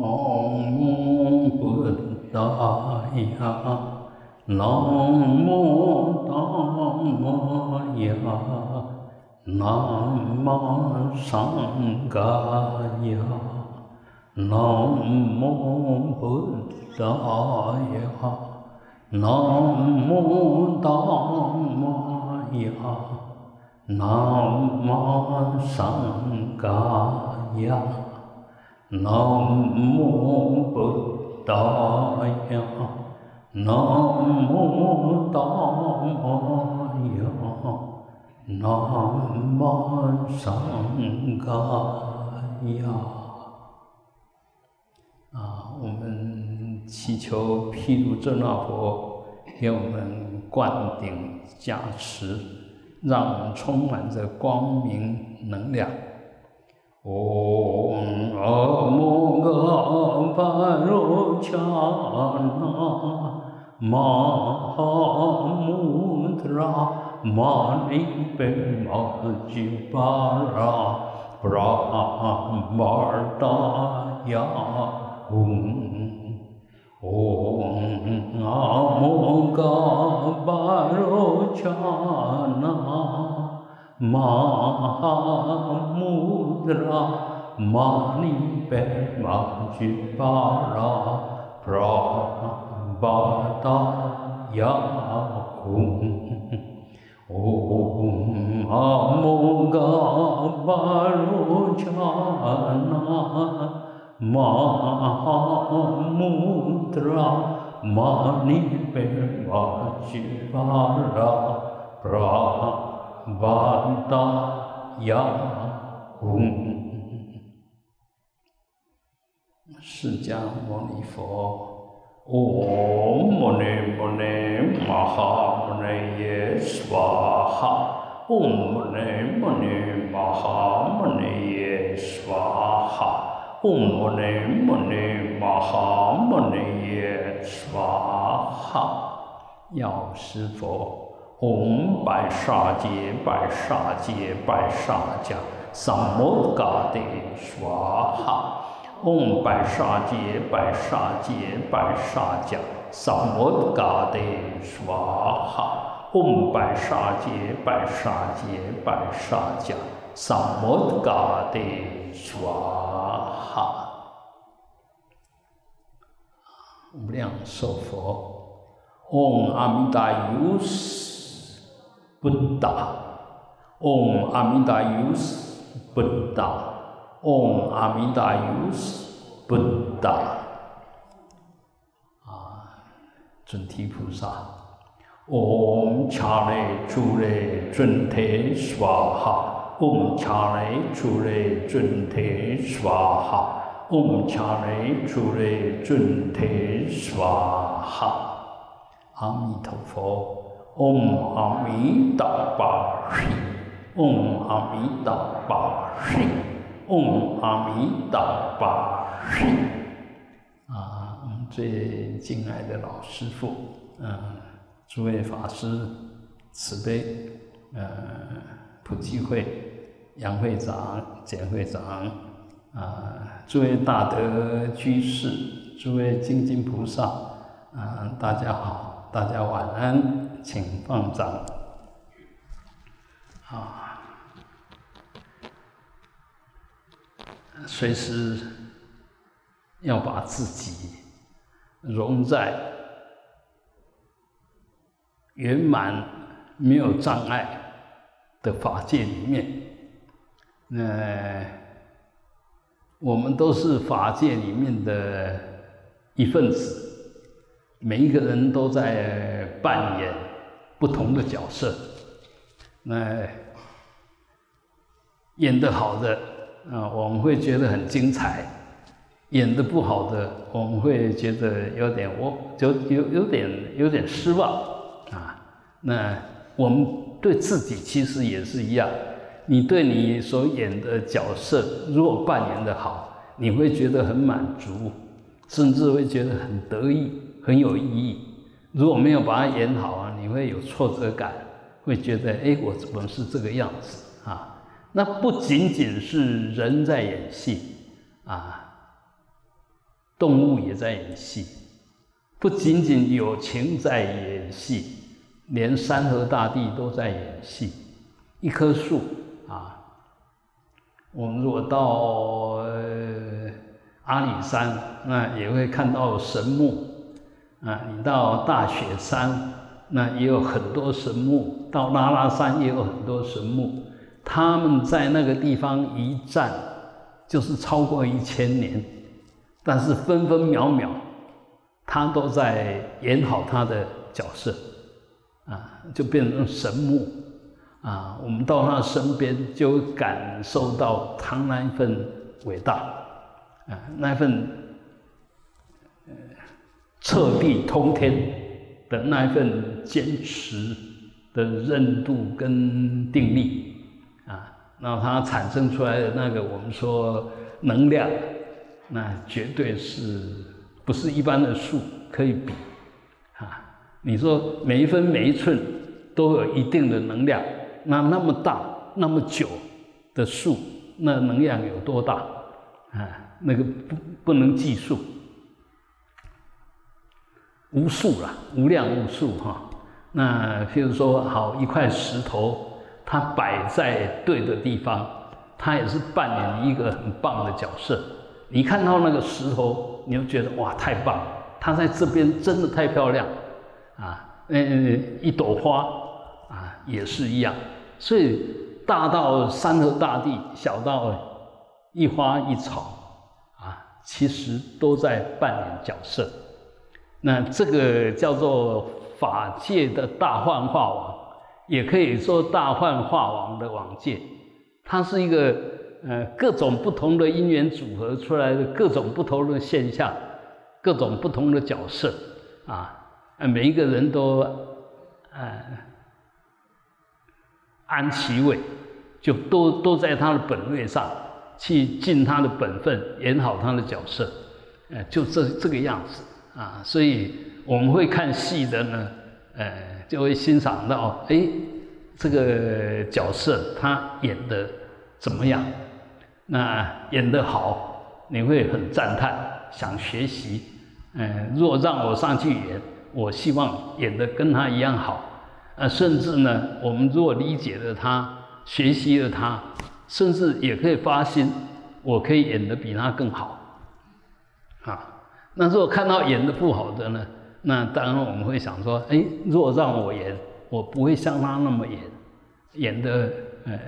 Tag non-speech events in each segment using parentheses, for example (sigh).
南无本大呀，南无达摩呀，南无上伽呀，南无本大呀，南无达摩呀，南无上伽呀。南无不达呀，南无达呀，南无上伽雅。啊，我们祈求毗卢遮那佛给我们灌顶加持，让我们充满着光明能量。嗡阿摩诃般若伽那玛 Mahamudra Manipadmajipara Prabhataya Kum. Om Amoga Varojana Mahamudra Manipajipara Prabhataya 拉布拉玛达呀嗡。释迦牟尼佛，唵嘛呢嘛呢嘛哈嘛呢耶娑哈，唵嘛呢嘛呢嘛哈嘛呢耶娑哈，唵嘛呢嘛呢嘛哈嘛呢耶娑哈，药师佛。嗡白沙界白沙界白沙迦萨摩嘎帝娑哈。嗡白沙界白沙界白沙迦萨摩嘎帝娑哈。嗡白沙界白沙界白沙迦萨摩嘎帝娑哈。无量寿佛，嗡阿弥达有布达，嗡阿弥达尤斯布达，嗡阿弥达尤斯布达。啊，准提菩萨，嗡恰雷诸雷准提娑哈，嗡恰雷诸雷准提娑哈，嗡恰雷诸雷准提娑哈。阿弥陀佛。嗡阿弥达巴悉，嗡阿弥达巴悉，嗡阿弥达巴悉。啊，最敬爱的老师傅，嗯，诸位法师慈悲，呃，普济会杨会长、简会长，啊，诸位大德居士，诸位精进菩萨，啊，大家好，大家晚安。请放掌。啊，随时要把自己融在圆满、没有障碍的法界里面。那我们都是法界里面的一份子，每一个人都在扮演。不同的角色，那演得好的啊，我们会觉得很精彩；演得不好的，我们会觉得有点我就有有点有点失望啊。那我们对自己其实也是一样，你对你所演的角色，如果扮演得好，你会觉得很满足，甚至会觉得很得意、很有意义。如果没有把它演好啊，你会有挫折感，会觉得哎，我怎么是这个样子啊？那不仅仅是人在演戏啊，动物也在演戏，不仅仅有情在演戏，连山河大地都在演戏。一棵树啊，我们如果到阿里山，那也会看到神木啊；你到大雪山，那也有很多神木；到拉拉山也有很多神木。他们在那个地方一站，就是超过一千年。但是分分秒秒，他都在演好他的角色，啊，就变成神木，啊，我们到他身边就感受到他那一份伟大，啊，那份呃彻地通天的那一份坚持的韧度跟定力，啊，那它产生出来的那个我们说能量。那绝对是不是一般的树可以比啊？你说每一分每一寸都有一定的能量，那那么大那么久的树，那能量有多大啊？那个不不能计数，无数了，无量无数哈。那譬如说，好一块石头，它摆在对的地方，它也是扮演一个很棒的角色。你看到那个石头，你就觉得哇，太棒了！它在这边真的太漂亮啊！嗯，一朵花啊，也是一样。所以大到山河大地，小到一花一草啊，其实都在扮演角色。那这个叫做法界的大幻化王，也可以说大幻化王的王界，它是一个。呃，各种不同的因缘组合出来的各种不同的现象，各种不同的角色，啊，每一个人都，呃，安其位，就都都在他的本位上去尽他的本分，演好他的角色，呃，就这这个样子啊，所以我们会看戏的呢，呃，就会欣赏到，哎，这个角色他演的怎么样？那演得好，你会很赞叹，想学习。嗯，若让我上去演，我希望演得跟他一样好。呃，甚至呢，我们若理解了他，学习了他，甚至也可以发心，我可以演得比他更好。那如果看到演的不好的呢，那当然我们会想说，哎，若让我演，我不会像他那么演，演的呃。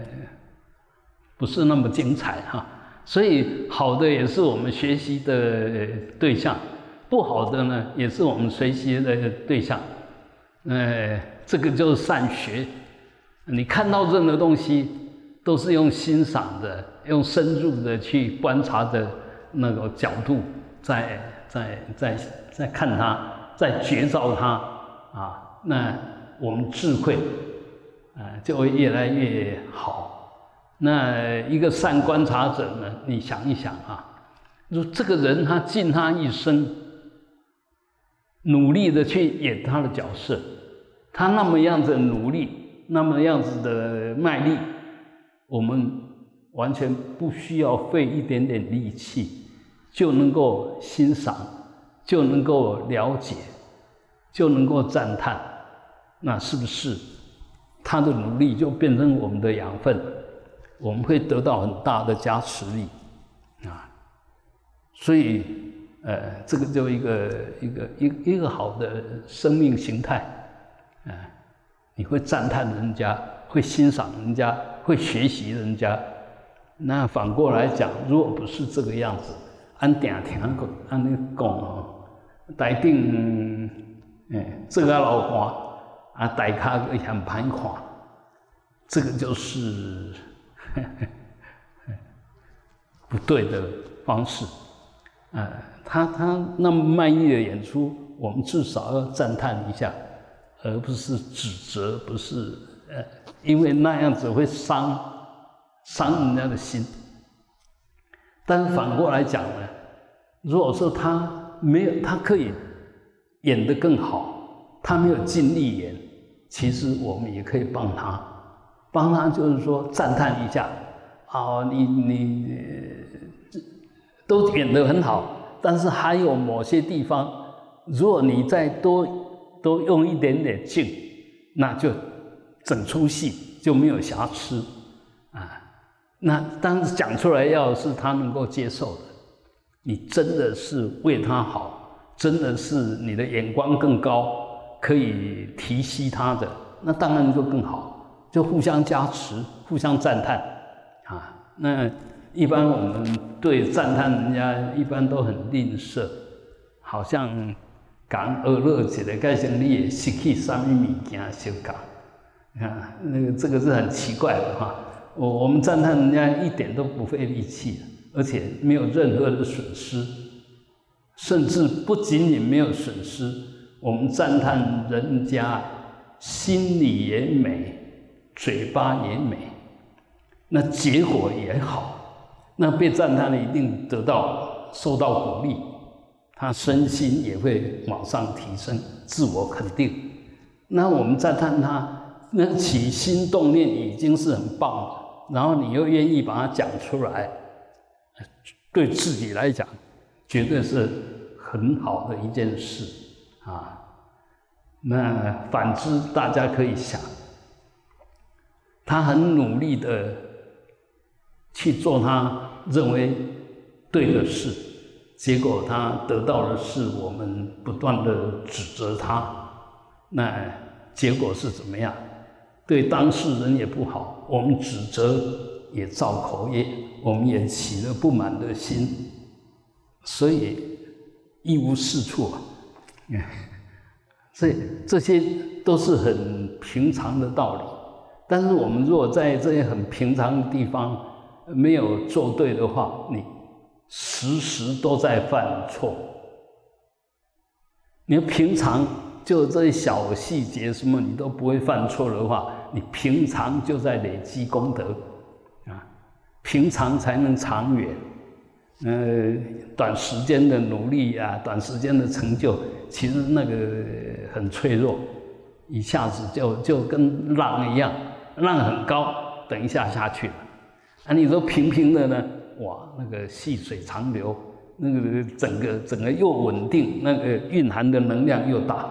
不是那么精彩哈，所以好的也是我们学习的对象，不好的呢也是我们学习的对象。呃，这个就是善学。你看到任何东西，都是用欣赏的、用深入的去观察的那个角度，在在在在看它，在觉照它啊，那我们智慧啊就会越来越好。那一个善观察者呢？你想一想啊，如这个人他尽他一生，努力的去演他的角色，他那么样子努力，那么样子的卖力，我们完全不需要费一点点力气，就能够欣赏，就能够了解，就能够赞叹，那是不是他的努力就变成我们的养分？我们会得到很大的加持力，啊，所以，呃，这个就一个一个一一个好的生命形态，啊，你会赞叹人家，会欣赏人家，会学习人家。那反过来讲，如果不是这个样子，按定听讲，按你讲哦，大顶，哎，这个老官，啊，大卡个嫌盘看，这个就是。(laughs) 不对的方式，啊，他他那么卖力的演出，我们至少要赞叹一下，而不是指责，不是呃，因为那样子会伤伤人家的心。但是反过来讲呢，如果说他没有，他可以演得更好，他没有尽力演，其实我们也可以帮他。帮他就是说赞叹一下，啊，你你这都演得很好，但是还有某些地方，如果你再多多用一点点劲，那就整出戏就没有瑕疵。那当时讲出来，要是他能够接受的，你真的是为他好，真的是你的眼光更高，可以提携他的，那当然就更好，就互相加持，互相赞叹啊。那一般我们对赞叹人家，一般都很吝啬，好像讲恶乐起来，盖像你也失去什么物件修讲，啊那个这个是很奇怪的哈。我我们赞叹人家一点都不费力气，而且没有任何的损失，甚至不仅仅没有损失，我们赞叹人家心里也美，嘴巴也美，那结果也好。那被赞叹的一定得到受到鼓励，他身心也会往上提升，自我肯定。那我们赞叹他，那起心动念已经是很棒了，然后你又愿意把它讲出来，对自己来讲，绝对是很好的一件事啊。那反之，大家可以想，他很努力的去做他。认为对的事，结果他得到的是我们不断的指责他，那结果是怎么样？对当事人也不好，我们指责也造口业，我们也起了不满的心，所以一无是处啊。(laughs) 这这些都是很平常的道理，但是我们如果在这些很平常的地方，没有做对的话，你时时都在犯错。你平常就这些小细节什么你都不会犯错的话，你平常就在累积功德啊，平常才能长远。呃，短时间的努力啊，短时间的成就，其实那个很脆弱，一下子就就跟浪一样，浪很高，等一下下去了。啊，你说平平的呢？哇，那个细水长流，那个整个整个又稳定，那个蕴含的能量又大，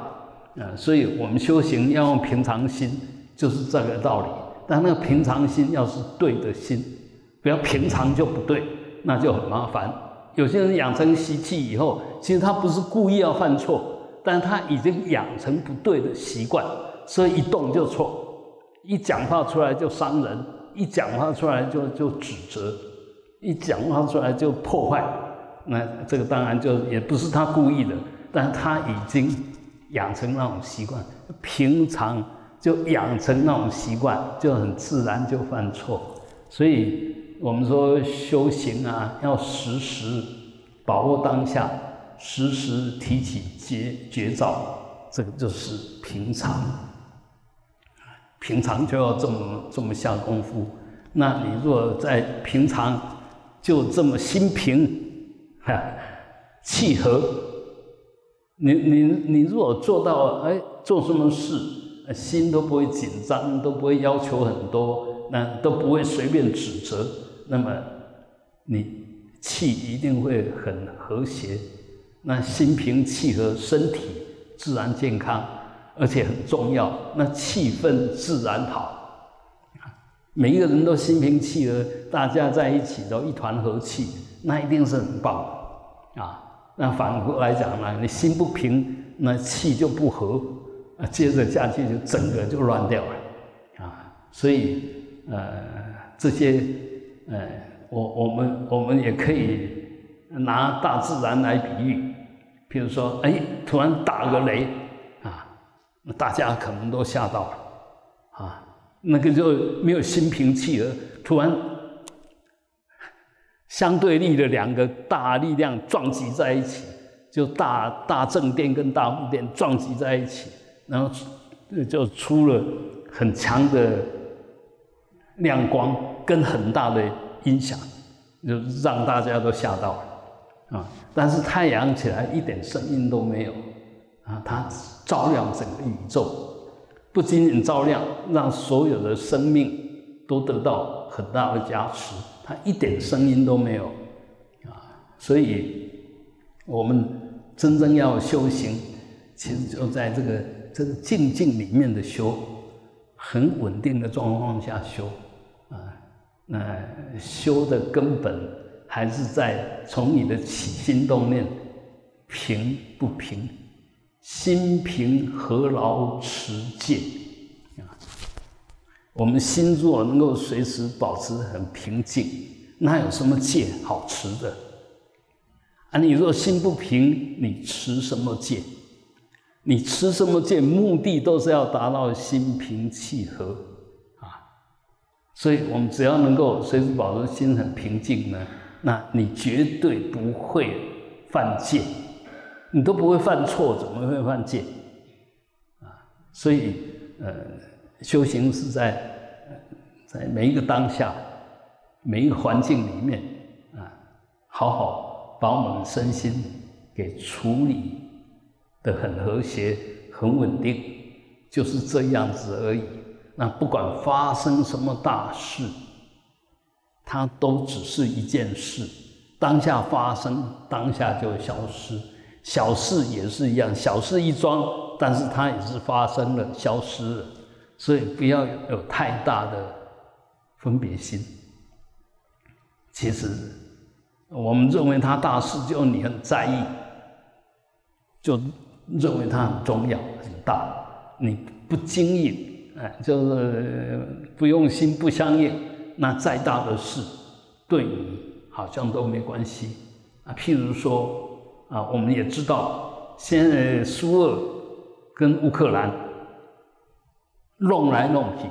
啊，所以我们修行要用平常心，就是这个道理。但那个平常心要是对的心，不要平常就不对，那就很麻烦。有些人养成习气以后，其实他不是故意要犯错，但他已经养成不对的习惯，所以一动就错，一讲话出来就伤人。一讲话出来就就指责，一讲话出来就破坏，那这个当然就也不是他故意的，但他已经养成那种习惯，平常就养成那种习惯，就很自然就犯错。所以我们说修行啊，要时时把握当下，时时提起绝绝招，这个就是平常。平常就要这么这么下功夫，那你若在平常就这么心平，哈，气和，你你你如果做到哎做什么事心都不会紧张，都不会要求很多，那都不会随便指责，那么你气一定会很和谐，那心平气和，身体自然健康。而且很重要，那气氛自然好。每一个人都心平气和，大家在一起都一团和气，那一定是很棒啊。那反过来讲呢，你心不平，那气就不和，啊，接着下去就整个就乱掉了啊。所以呃，这些呃，我我们我们也可以拿大自然来比喻，譬如说，哎，突然打个雷。啊大家可能都吓到了，啊，那个就没有心平气和，突然相对立的两个大力量撞击在一起，就大大正电跟大负电撞击在一起，然后就出了很强的亮光跟很大的音响，就让大家都吓到了，啊，但是太阳起来一点声音都没有。啊，它照亮整个宇宙，不仅仅照亮，让所有的生命都得到很大的加持。它一点声音都没有，啊，所以我们真正要修行，其实就在这个这个静静里面的修，很稳定的状况下修啊。那修的根本还是在从你的起心动念平不平，心平何劳持戒？我们心若能够随时保持很平静，那有什么戒好持的？啊，你若心不平，你持什么戒？你持什么戒？目的都是要达到心平气和啊。所以，我们只要能够随时保持心很平静呢，那你绝对不会犯戒，你都不会犯错，怎么会犯戒？啊，所以，呃，修行是在在每一个当下、每一个环境里面啊，好好把我们身心给处理的很和谐、很稳定，就是这样子而已。那不管发生什么大事，它都只是一件事，当下发生，当下就消失。小事也是一样，小事一桩，但是它也是发生了，消失了。所以不要有太大的分别心。其实，我们认为它大事，就你很在意，就认为它很重要、很大，你不经意。哎，就是不用心不相应，那再大的事，对你好像都没关系啊。譬如说啊，我们也知道，现在苏俄跟乌克兰弄来弄去，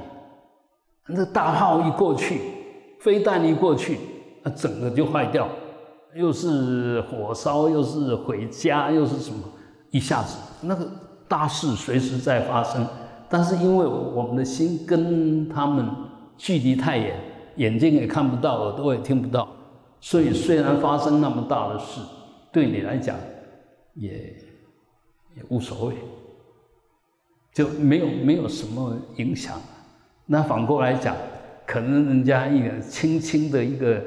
那大炮一过去，飞弹一过去，那整个就坏掉，又是火烧，又是毁家，又是什么，一下子那个大事随时在发生。但是因为我们的心跟他们距离太远，眼睛也看不到，耳朵也听不到，所以虽然发生那么大的事，对你来讲也也无所谓，就没有没有什么影响。那反过来讲，可能人家一个轻轻的一个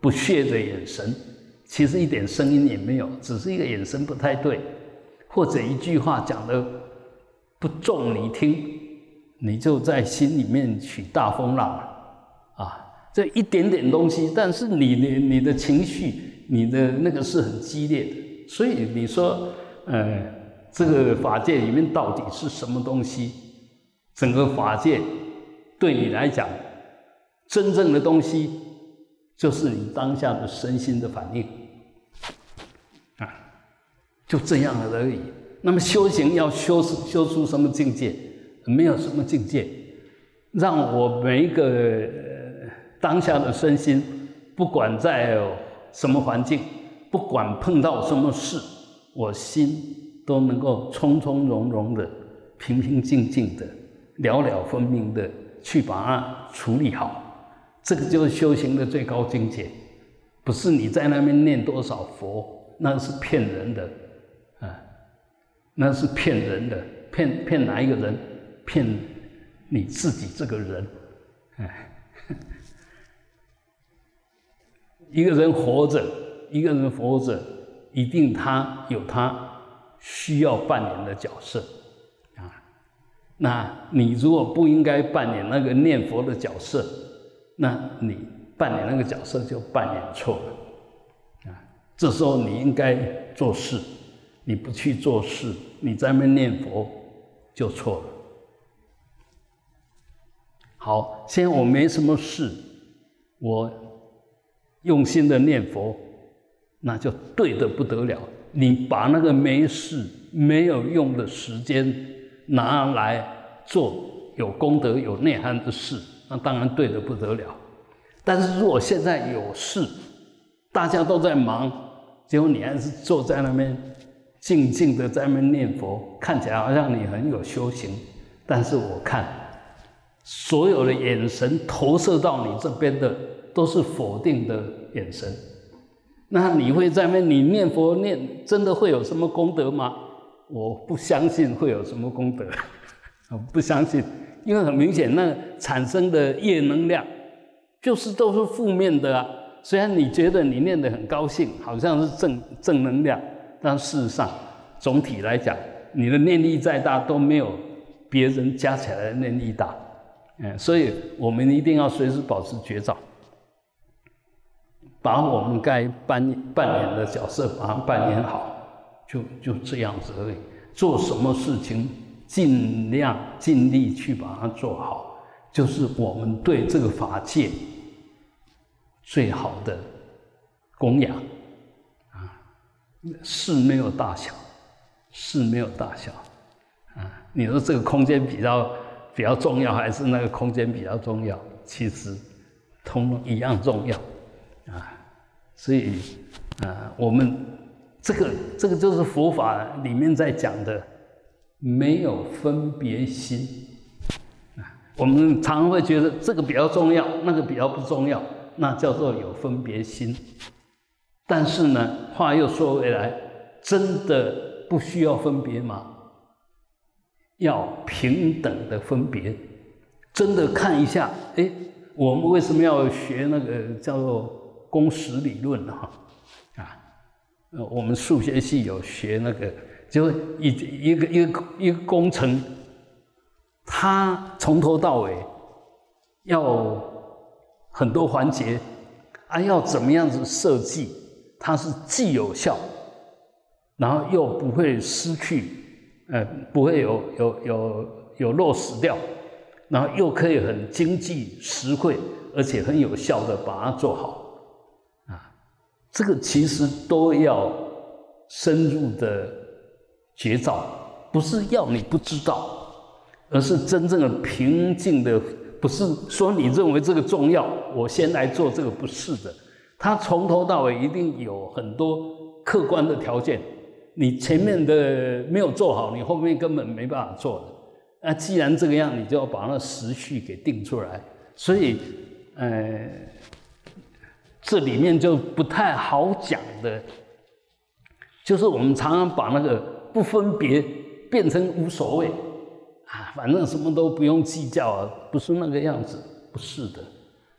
不屑的眼神，其实一点声音也没有，只是一个眼神不太对，或者一句话讲的。不中你听，你就在心里面起大风浪了啊！这一点点东西，但是你的你的情绪，你的那个是很激烈的。所以你说，呃，这个法界里面到底是什么东西？整个法界对你来讲，真正的东西就是你当下的身心的反应啊，就这样而已。那么修行要修修出什么境界？没有什么境界，让我每一个当下的身心，不管在什么环境，不管碰到什么事，我心都能够从从容容的、平平静静的、了了分明的去把它处理好。这个就是修行的最高境界，不是你在那边念多少佛，那是骗人的。啊那是骗人的，骗骗哪一个人？骗你自己这个人，哎，(laughs) 一个人活着，一个人活着，一定他有他需要扮演的角色啊。那你如果不应该扮演那个念佛的角色，那你扮演那个角色就扮演错了啊。这时候你应该做事。你不去做事，你在那念佛就错了。好，现在我没什么事，我用心的念佛，那就对的不得了。你把那个没事、没有用的时间拿来做有功德、有内涵的事，那当然对的不得了。但是如果现在有事，大家都在忙，结果你还是坐在那边。静静的在那边念佛，看起来好像你很有修行，但是我看所有的眼神投射到你这边的都是否定的眼神。那你会在那你念佛念，真的会有什么功德吗？我不相信会有什么功德，(laughs) 我不相信，因为很明显，那产生的业能量就是都是负面的啊。虽然你觉得你念得很高兴，好像是正正能量，但事实上，总体来讲，你的念力再大都没有别人加起来的念力大。嗯，所以我们一定要随时保持觉照，把我们该扮扮演的角色把它扮演好，就就这样子而已。做什么事情，尽量尽力去把它做好，就是我们对这个法界最好的供养啊。事没有大小，事没有大小啊。你说这个空间比较。比较重要还是那个空间比较重要？其实，通一样重要，所以，啊，我们这个这个就是佛法里面在讲的，没有分别心，我们常常会觉得这个比较重要，那个比较不重要，那叫做有分别心。但是呢，话又说回来，真的不需要分别吗？要平等的分别，真的看一下，哎，我们为什么要学那个叫做公式理论？哈，啊，呃，我们数学系有学那个，就一一个一个一个工程，它从头到尾要很多环节，啊，要怎么样子设计，它是既有效，然后又不会失去。呃，不会有有有有落死掉，然后又可以很经济实惠，而且很有效的把它做好，这个其实都要深入的觉照，不是要你不知道，而是真正的平静的，不是说你认为这个重要，我先来做这个，不是的，它从头到尾一定有很多客观的条件。你前面的没有做好，你后面根本没办法做的。那既然这个样，你就要把那时序给定出来。所以，呃，这里面就不太好讲的，就是我们常常把那个不分别变成无所谓啊，反正什么都不用计较啊，不是那个样子，不是的，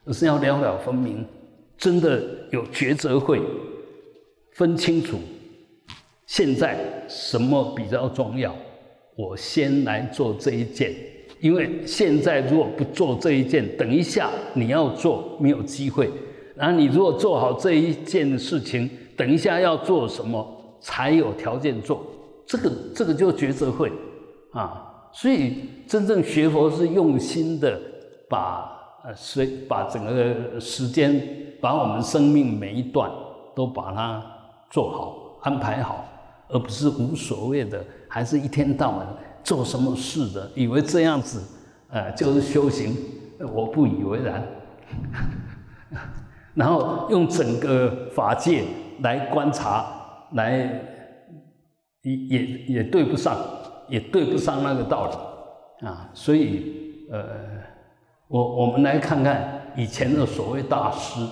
而是要了了分明，真的有抉择会分清楚。现在什么比较重要？我先来做这一件，因为现在如果不做这一件，等一下你要做没有机会。然后你如果做好这一件事情，等一下要做什么才有条件做？这个这个就抉择会啊。所以真正学佛是用心的，把呃随把整个时间，把我们生命每一段都把它做好安排好。而不是无所谓的，还是一天到晚做什么事的，以为这样子，呃，就是修行。我不以为然。然后用整个法界来观察，来也也也对不上，也对不上那个道理啊。所以，呃，我我们来看看以前的所谓大师，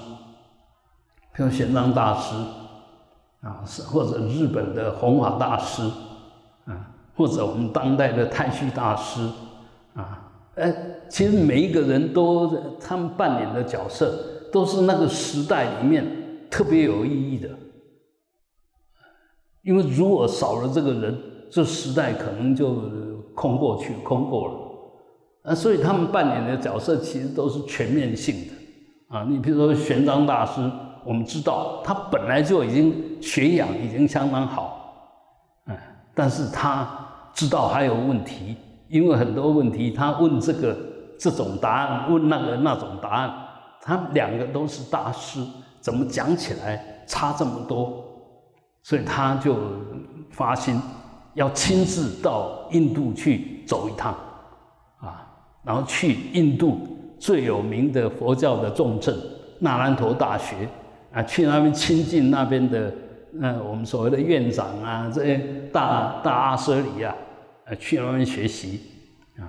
比如玄奘大师。啊，是或者日本的弘法大师，啊，或者我们当代的太虚大师，啊，哎，其实每一个人都他们扮演的角色，都是那个时代里面特别有意义的。因为如果少了这个人，这时代可能就空过去，空过了。啊，所以他们扮演的角色其实都是全面性的。啊，你比如说玄奘大师。我们知道他本来就已经学养已经相当好，嗯，但是他知道还有问题，因为很多问题他问这个这种答案，问那个那种答案，他两个都是大师，怎么讲起来差这么多？所以他就发心要亲自到印度去走一趟，啊，然后去印度最有名的佛教的重镇那兰陀大学。啊，去那边亲近那边的，那我们所谓的院长啊，这些大大阿舍里啊，啊，去那边学习，啊，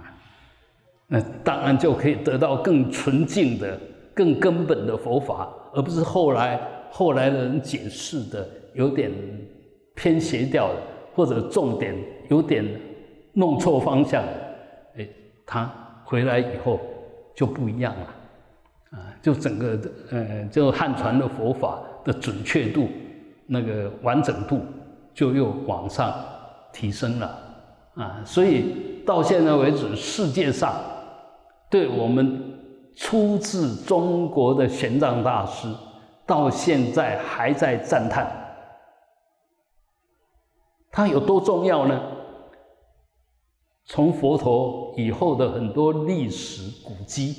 那当然就可以得到更纯净的、更根本的佛法，而不是后来后来的人解释的有点偏斜掉的，或者重点有点弄错方向，哎，他回来以后就不一样了，啊。就整个的呃，就汉传的佛法的准确度、那个完整度就又往上提升了啊。所以到现在为止，世界上对我们出自中国的玄奘大师，到现在还在赞叹，他有多重要呢？从佛陀以后的很多历史古迹、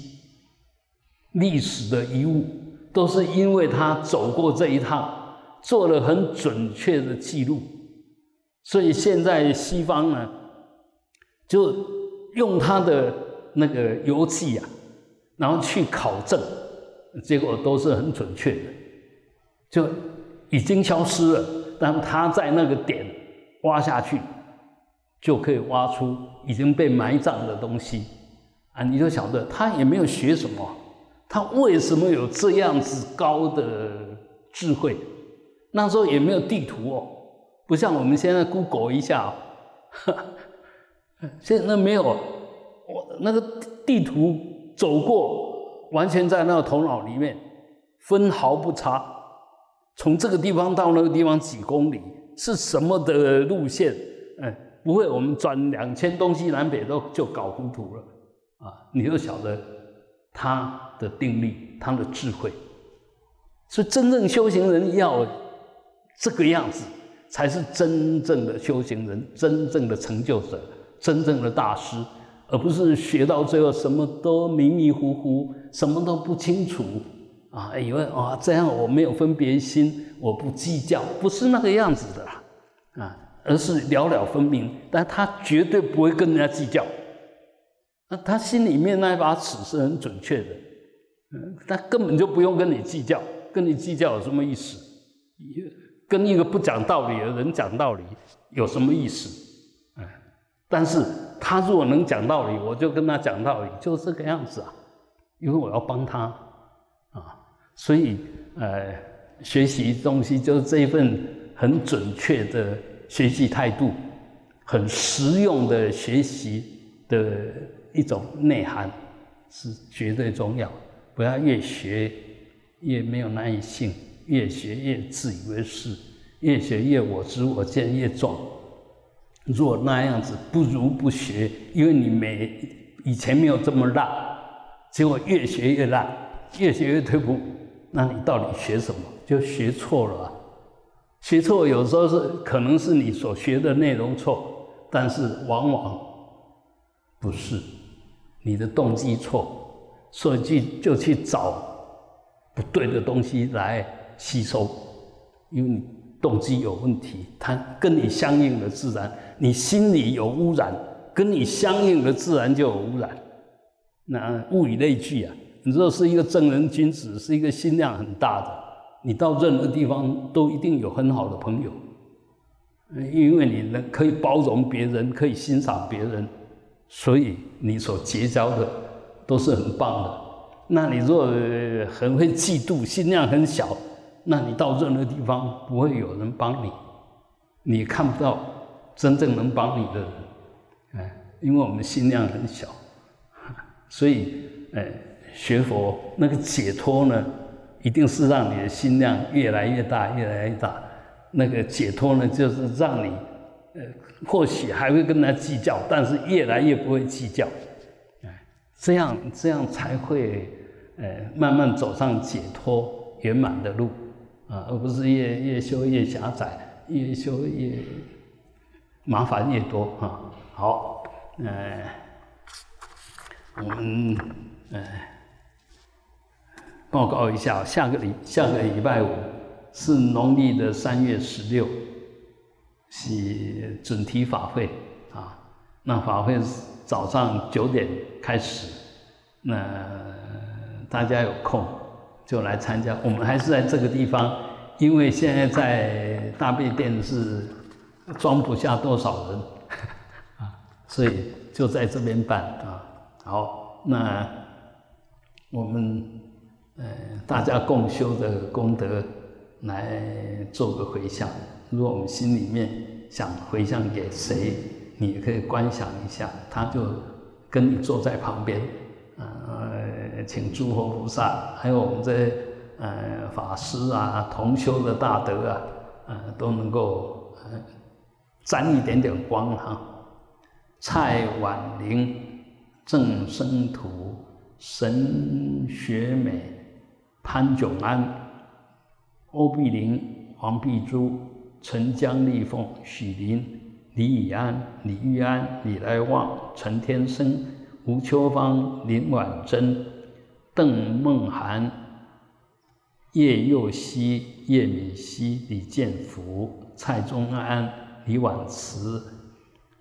历史的遗物，都是因为他走过这一趟，做了很准确的记录，所以现在西方呢，就用他的那个游记啊，然后去考证，结果都是很准确的，就已经消失了，但他在那个点挖下去。就可以挖出已经被埋葬的东西啊！你就晓得他也没有学什么，他为什么有这样子高的智慧？那时候也没有地图哦，不像我们现在 Google 一下，(laughs) 现在那没有，我那个地图走过，完全在那个头脑里面，分毫不差。从这个地方到那个地方几公里，是什么的路线？哎。不会，我们转两千东西南北都就搞糊涂了啊！你就晓得他的定力，他的智慧。所以真正修行人要这个样子，才是真正的修行人，真正的成就者，真正的大师，而不是学到最后什么都迷迷糊糊，什么都不清楚啊！以为啊这样我没有分别心，我不计较，不是那个样子的啊！而是了了分明，但他绝对不会跟人家计较。那他心里面那一把尺是很准确的，嗯，他根本就不用跟你计较，跟你计较有什么意思？跟一个不讲道理的人讲道理有什么意思？哎，但是他如果能讲道理，我就跟他讲道理，就这个样子啊，因为我要帮他啊，所以呃，学习东西就是这一份很准确的。学习态度很实用的学习的一种内涵是绝对重要，不要越学越没有耐性，越学越自以为是，越学越我知我见越壮。若那样子不如不学，因为你没以前没有这么烂，结果越学越烂，越学越退步，那你到底学什么？就学错了。学错有时候是可能是你所学的内容错，但是往往不是你的动机错，所以去就去找不对的东西来吸收，因为你动机有问题，它跟你相应的自然，你心里有污染，跟你相应的自然就有污染。那物以类聚啊，你若是一个正人君子，是一个心量很大的。你到任何地方都一定有很好的朋友，因为你能可以包容别人，可以欣赏别人，所以你所结交的都是很棒的。那你若很会嫉妒，心量很小，那你到任何地方不会有人帮你，你看不到真正能帮你的人，哎，因为我们心量很小，(laughs) 所以哎，学佛那个解脱呢？一定是让你的心量越来越大，越来越大。那个解脱呢，就是让你，呃，或许还会跟他计较，但是越来越不会计较。哎，这样这样才会，呃，慢慢走上解脱圆满的路啊，而不是越越修越狭窄，越修越麻烦越多啊。好，呃，我们，呃。报告一下，下个礼下个礼拜五是农历的三月十六，是准提法会啊。那法会早上九点开始，那大家有空就来参加。我们还是在这个地方，因为现在在大悲殿是装不下多少人 (laughs) 啊，所以就在这边办啊。好，那我们。呃，大家共修的功德来做个回向。如果我们心里面想回向给谁，你也可以观想一下，他就跟你坐在旁边，呃，请诸佛菩萨，还有我们这呃法师啊、同修的大德啊，呃都能够沾一点点光哈。蔡婉玲、郑生图、沈学美、潘炯安、欧碧玲、黄碧珠、陈江丽凤、许林。李以安、李玉安、李来旺、陈天生、吴秋芳、林婉珍、邓梦涵、叶佑熙、叶敏熙、李建福、蔡宗安、李婉慈、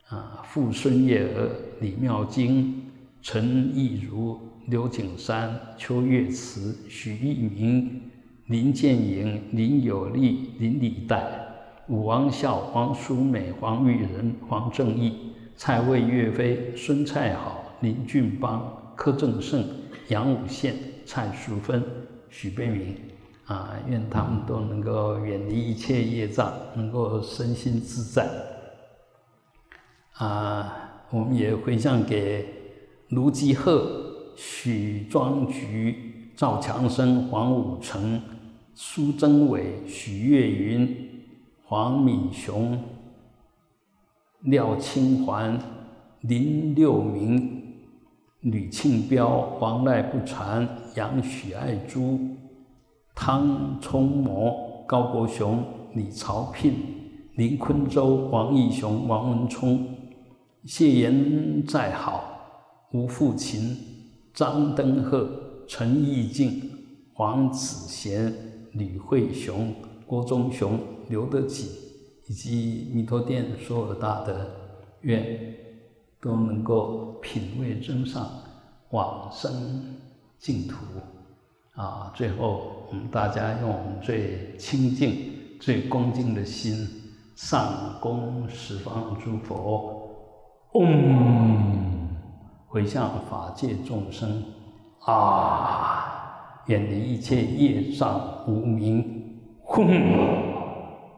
啊傅孙叶儿、李妙晶、陈亦如、刘景山、邱月慈、许玉明、林建营、林有利、林礼代。武王孝、黄淑美、黄玉仁、黄正义、蔡魏岳飞、孙蔡好、林俊邦、柯正胜、杨武宪、蔡淑芬、许悲鸣，啊，愿他们都能够远离一切业障，能够身心自在。啊，我们也回向给卢基鹤、许庄菊、赵强生、黄武成、苏贞伟、许月云。黄敏雄、廖清环、林六明、吕庆彪、黄赖不传、杨许爱珠、汤冲模、高国雄、李朝聘、林坤洲、王义雄、王文聪、谢延在好、吴富琴、张登鹤、陈义静、黄子贤、吕慧雄、郭忠雄。留得起，以及弥陀殿所有大德，愿都能够品味真上，往生净土。啊，最后我们大家用最清净、最恭敬的心，上供十方诸佛，嗡，回向法界众生，啊，远离一切业障无明，吽。